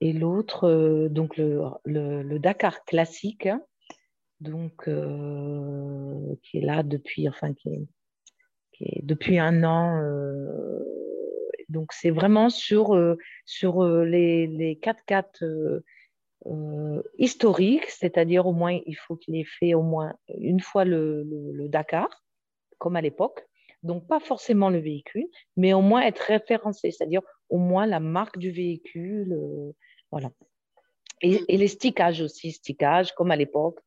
Speaker 2: Et l'autre donc le, le, Dakar classique donc qui est là depuis enfin qui est depuis un an. Euh, donc, c'est vraiment sur, euh, sur euh, les, les 4x4 historiques, c'est-à-dire au moins, il faut qu'il ait fait au moins une fois le, le, Dakar, comme à l'époque. Donc, pas forcément le véhicule, mais au moins être référencé, c'est-à-dire au moins la marque du véhicule. Voilà. Et, et, les stickages aussi, stickages comme à l'époque.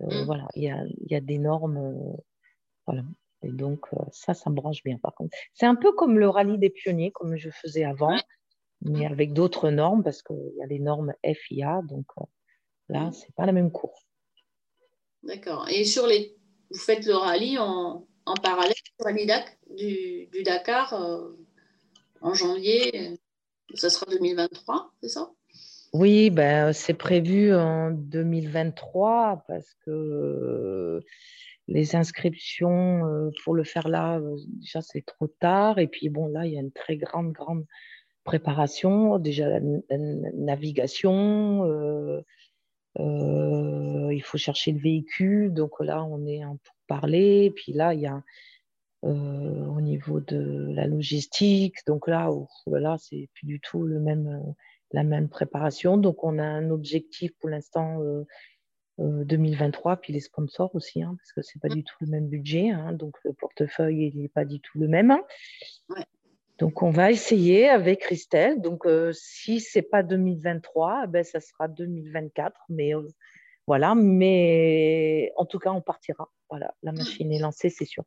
Speaker 2: Mm. Voilà, il y a, y a, des normes. voilà. Et donc, euh, ça, ça me branche bien par contre. C'est un peu comme le rallye des pionniers, comme je faisais avant, mais avec d'autres normes, parce qu'il y a les normes FIA, donc euh, là, ce n'est pas la même course.
Speaker 1: D'accord. Et sur les... vous faites le rallye en, parallèle, le rallye du, du Dakar euh, en janvier, ça sera 2023, c'est ça?
Speaker 2: Oui, ben, c'est prévu en 2023 parce que les inscriptions euh, pour le faire là, euh, déjà c'est trop tard. Et puis bon, là, il y a une très grande, grande préparation. Déjà la, navigation, euh, il faut chercher le véhicule. Donc là, on est en pour parler. Puis là, il y a au niveau de la logistique. Donc là, voilà, c'est plus du tout le même, la même préparation. Donc on a un objectif pour l'instant 2023, euh, puis les sponsors aussi, hein, parce que c'est pas mm. du tout le même budget, hein, donc le portefeuille il n'est pas du tout le même. Hein. Donc on va essayer avec Christelle. Donc euh, si c'est pas 2023, ben ça sera 2024, mais euh, voilà. Mais en tout cas on partira. Voilà, la mm. machine est lancée, c'est sûr.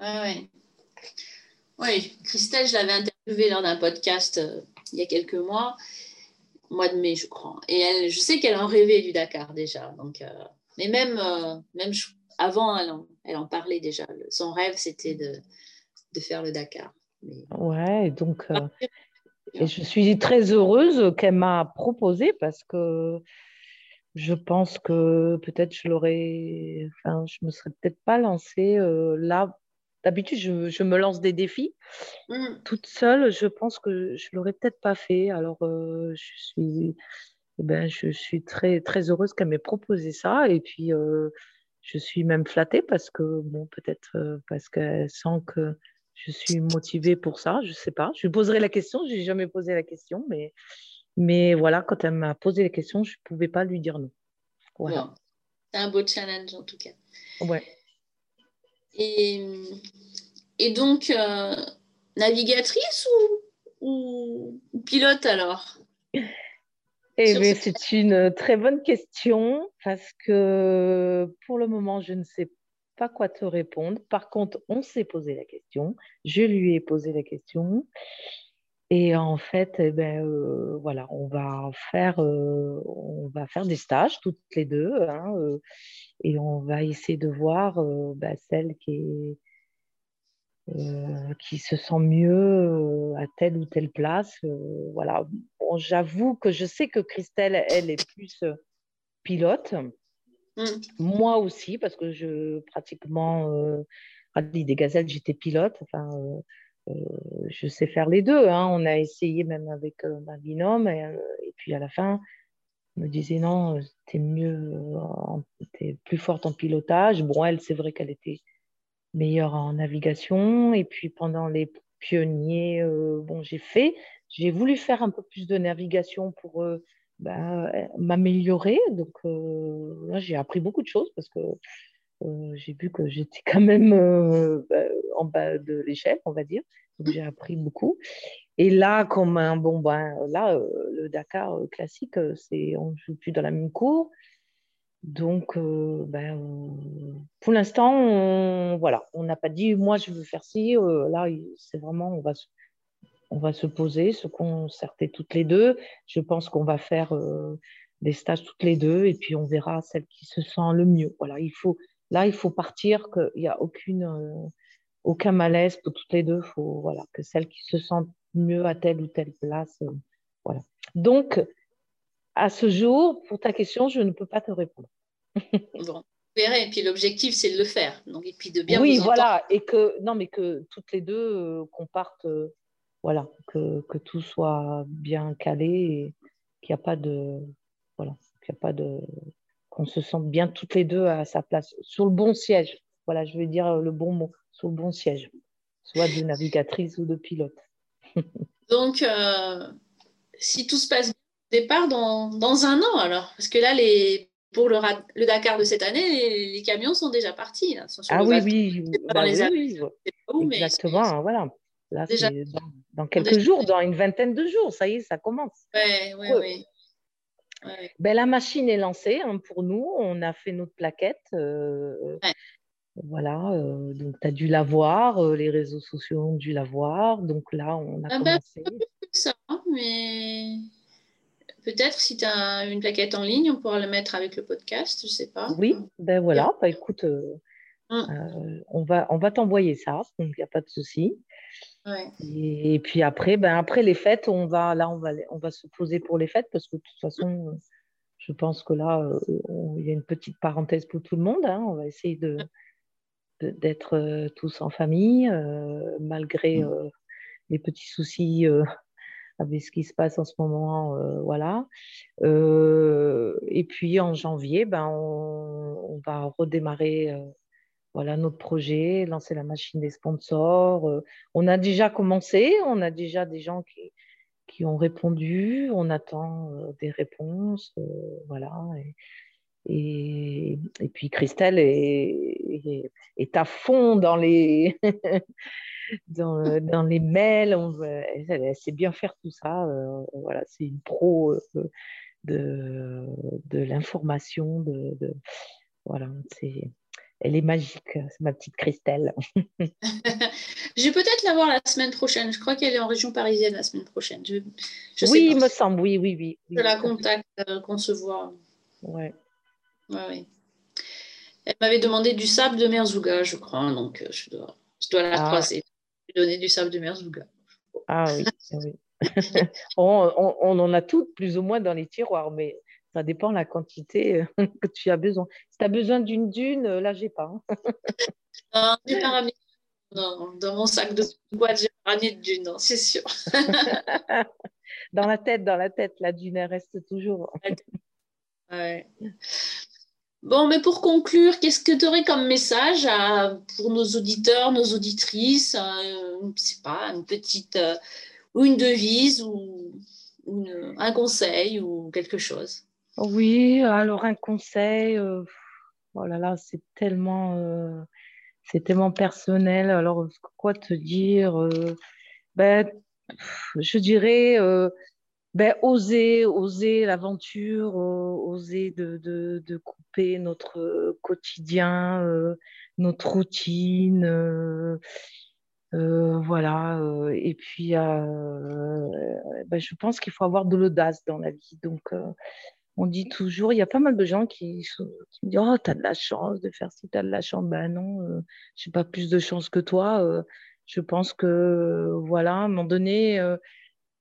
Speaker 1: oui. oui, Christelle, je l'avais interviewée lors d'un podcast il y a quelques mois mois de mai, je crois. Et elle, je sais qu'elle en rêvait du Dakar déjà. Donc, euh, mais même, euh, même avant, elle en, elle en, parlait déjà. Son rêve, c'était de, de, faire le Dakar.
Speaker 2: Ouais, donc euh, et je suis très heureuse qu'elle m'a proposé parce que je pense que peut-être je l'aurais, enfin, je me serais peut-être pas lancée là D'habitude, je, me lance des défis. Mmh. Toute seule, je pense que je ne l'aurais peut-être pas fait. Alors, euh, je, suis, eh ben, je suis très, très heureuse qu'elle m'ait proposé ça. Et puis, euh, je suis même flattée parce que, bon, peut-être euh, parce qu'elle sent que je suis motivée pour ça. Je ne sais pas. Je lui poserai la question. Je n'ai jamais posé la question. Mais, mais voilà, quand elle m'a posé la question, je ne pouvais pas lui dire non.
Speaker 1: Voilà. C'est un beau challenge en tout cas.
Speaker 2: Ouais.
Speaker 1: Et, et donc, euh, navigatrice ou, pilote alors?
Speaker 2: Eh c'est une très bonne question parce que pour le moment, je ne sais pas quoi te répondre. Par contre, on s'est posé la question. Je lui ai posé la question. Et en fait, eh ben, euh, voilà, on va, faire, euh, on va faire des stages toutes les deux. Hein, et on va essayer de voir euh, bah, celle qui, euh, qui se sent mieux euh, à telle ou telle place. voilà. J'avoue que je sais que Christelle, elle est plus pilote. Mm. Moi aussi, parce que je pratiquement, rallye des gazelles, j'étais pilote. Enfin, je sais faire les deux. Hein. On a essayé même avec ma binôme. Et, et, puis à la fin, me disait non, t'es mieux, t'es plus forte en pilotage. Bon, elle, c'est vrai qu'elle était meilleure en navigation. Et puis pendant les pionniers, euh, bon, j'ai fait, j'ai voulu faire un peu plus de navigation pour euh, bah, m'améliorer. Donc euh, là, j'ai appris beaucoup de choses parce que j'ai vu que j'étais quand même bah, en bas de l'échelle, on va dire. J'ai appris beaucoup. Et là, comme un bon, ben, là, euh, le Dakar euh, classique, euh, c'est on ne joue plus dans la même cour. Donc, ben, pour l'instant, on voilà, on n'a pas dit moi je veux faire ci. là, c'est vraiment on va on va se poser, se concerter toutes les deux. Je pense qu'on va faire des stages toutes les deux et puis on verra celle qui se sent le mieux. Voilà, il faut là il faut partir qu'il n'y a aucune aucun malaise pour toutes les deux. Faut voilà que celle qui se sent mieux à telle ou telle place. voilà. Donc à ce jour, pour ta question, je ne peux pas te répondre.
Speaker 1: bon, et puis l'objectif, c'est de le faire. Donc, et puis de bien
Speaker 2: Oui, voilà. Et que, non, mais que toutes les deux, euh, qu'on parte, euh, voilà, que, que, tout soit bien calé et qu'il n'y a pas de. Voilà, qu'il n'y a pas de. Qu'on se sente bien toutes les deux à sa place, sur le bon siège. Voilà, je vais dire le bon mot, sur le bon siège, soit de navigatrice ou de pilote.
Speaker 1: Donc, euh, si tout se passe bien, départ dans, dans, un an alors Parce que là, les, pour le, le Dakar de cette année, les, camions sont déjà partis. Là,
Speaker 2: ah oui, oui, bah, oui, oui. Exactement, voilà. Là, déjà, dans, dans, quelques jours, dans une vingtaine de jours, ça y est, ça commence.
Speaker 1: Oui, oui, oui.
Speaker 2: Ben, la machine est lancée hein, pour nous. On a fait notre plaquette. Euh, voilà, euh, donc tu as dû la voir, euh, les réseaux sociaux ont dû la voir. Donc là, on a ah ben, commencé.
Speaker 1: ça, mais Peut-être si tu as une plaquette en ligne, on pourra le mettre avec le podcast, je ne sais pas.
Speaker 2: Oui, ben voilà, bah, écoute, euh, hum. euh, on va, on va t'envoyer ça, donc il n'y a pas de souci. Et, puis après, ben après les fêtes, on va, là, on va, on va se poser pour les fêtes parce que de toute façon, je pense que là, euh, il y a une petite parenthèse pour tout le monde. Hein. on va essayer de, d'être tous en famille, malgré hum. les petits soucis avec ce qui se passe en ce moment, euh, voilà. Euh, et puis en janvier, ben, on, va redémarrer euh, voilà, notre projet, lancer la machine des sponsors. on a déjà commencé, on a déjà des gens qui, ont répondu, on attend des réponses, voilà. Et, puis Christelle est, à fond dans les, euh, mails. On, elle, sait bien faire tout ça. Euh, voilà, c'est une pro euh, de, l'information. Voilà, c'est, elle est magique, c'est ma petite Christelle.
Speaker 1: je vais peut-être la voir la semaine prochaine. Je crois qu'elle est en région parisienne la semaine prochaine. Je,
Speaker 2: oui, il me semble, oui, oui, oui.
Speaker 1: Je la contacte, qu'on se voit.
Speaker 2: Ouais.
Speaker 1: Ouais, ouais. Elle m'avait demandé du sable de Merzouga, je crois, donc je dois, je dois la ah. croiser donner du sable de Merzouga.
Speaker 2: Ah oui, ah oui. on, en a toutes plus ou moins dans les tiroirs, mais ça dépend de la quantité euh, que tu as besoin. Si tu as besoin d'une dune, euh, là, j'ai pas.
Speaker 1: Hein. non, dans mon sac de boîte, j'ai ramené de dune, c'est sûr.
Speaker 2: dans la tête, dans la tête, la dune, elle reste toujours.
Speaker 1: ouais. Bon, mais pour conclure, qu'est-ce que tu aurais comme message pour nos auditeurs, nos auditrices euh, sais pas, une petite euh, ou une devise ou, un conseil ou quelque chose?
Speaker 2: Oui, alors un conseil, euh, oh là là, c'est tellement, personnel. Alors, quoi te dire ben, Je dirais ben, oser, oser l'aventure, oser de, couper notre euh, quotidien, euh, notre routine. Euh, voilà. et puis, ben, je pense qu'il faut avoir de l'audace dans la vie. Donc, on dit toujours, il y a pas mal de gens qui, me disent Oh, tu as de la chance de faire ci, tu as de la chance. Ben non, je n'ai pas plus de chance que toi. je pense que, voilà, à un moment donné,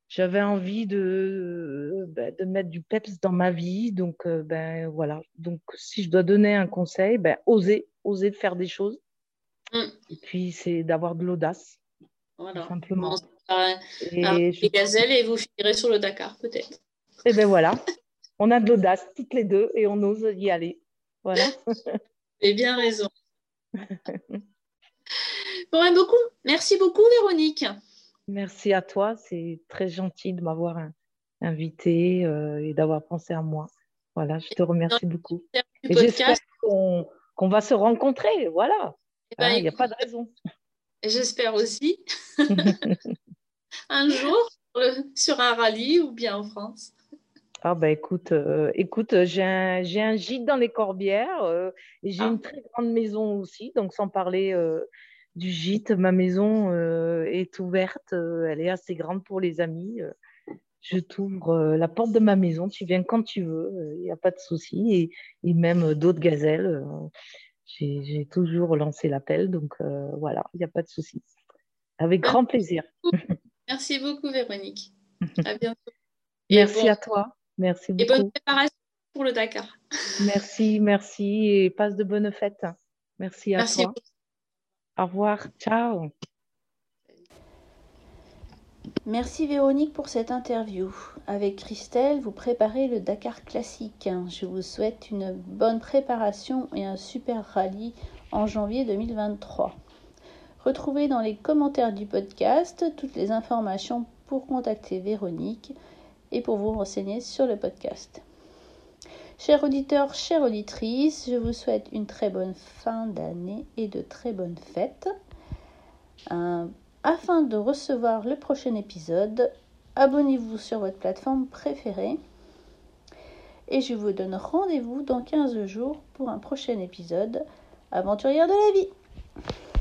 Speaker 2: j'avais envie de, bah, de mettre du peps dans ma vie. Donc, euh, ben voilà. Donc, si je dois donner un conseil, ben, oser, oser faire des choses. Mm. Et puis, c'est d'avoir de l'audace. Voilà. Simplement.
Speaker 1: et je... gazelles et vous finirez sur le Dakar, peut-être.
Speaker 2: Et eh ben voilà. on a de l'audace, toutes les deux, et on ose y aller. Voilà.
Speaker 1: Et bien raison. bon, beaucoup. Merci beaucoup, Véronique.
Speaker 2: Merci à toi. C'est très gentil de m'avoir invité euh, et d'avoir pensé à moi. Voilà, je te remercie beaucoup. Et j'espère qu'on va se rencontrer. Voilà. Eh ben, hein, il n'y a pas de raison.
Speaker 1: J'espère aussi. un jour sur un rallye ou bien en France.
Speaker 2: Ah bah écoute, euh, écoute, j'ai un, gîte dans les Corbières euh, et j'ai
Speaker 1: Ah.
Speaker 2: une très grande maison aussi. Donc sans parler euh, du gîte, ma maison euh, est ouverte, elle est assez grande pour les amis. je t'ouvre la porte de ma maison, tu viens quand tu veux, il n'y a pas de souci. Et, et même d'autres gazelles, j'ai, toujours lancé l'appel, donc voilà, il n'y a pas de souci. Avec
Speaker 1: Merci.
Speaker 2: grand plaisir.
Speaker 1: Merci beaucoup, Véronique. À bientôt. Et
Speaker 2: Merci
Speaker 1: bon-
Speaker 2: à toi. Merci
Speaker 1: Et bonne
Speaker 2: beaucoup.
Speaker 1: préparation pour le Dakar.
Speaker 2: Merci, merci et passe de bonnes fêtes. Merci à
Speaker 1: Merci.
Speaker 2: toi. Au revoir. Ciao.
Speaker 3: Merci Véronique pour cette interview. Avec Christelle, vous préparez le Dakar classique. Je vous souhaite une bonne préparation et un super rallye en janvier 2023. Retrouvez dans les commentaires du podcast toutes les informations pour contacter Véronique et pour vous renseigner sur le podcast. Chers auditeurs, chères auditrices, je vous souhaite une très bonne fin d'année et de très bonnes fêtes. Un afin de recevoir le prochain épisode, abonnez-vous sur votre plateforme préférée. Et je vous donne rendez-vous dans 15 jours pour un prochain épisode Aventurière de la vie.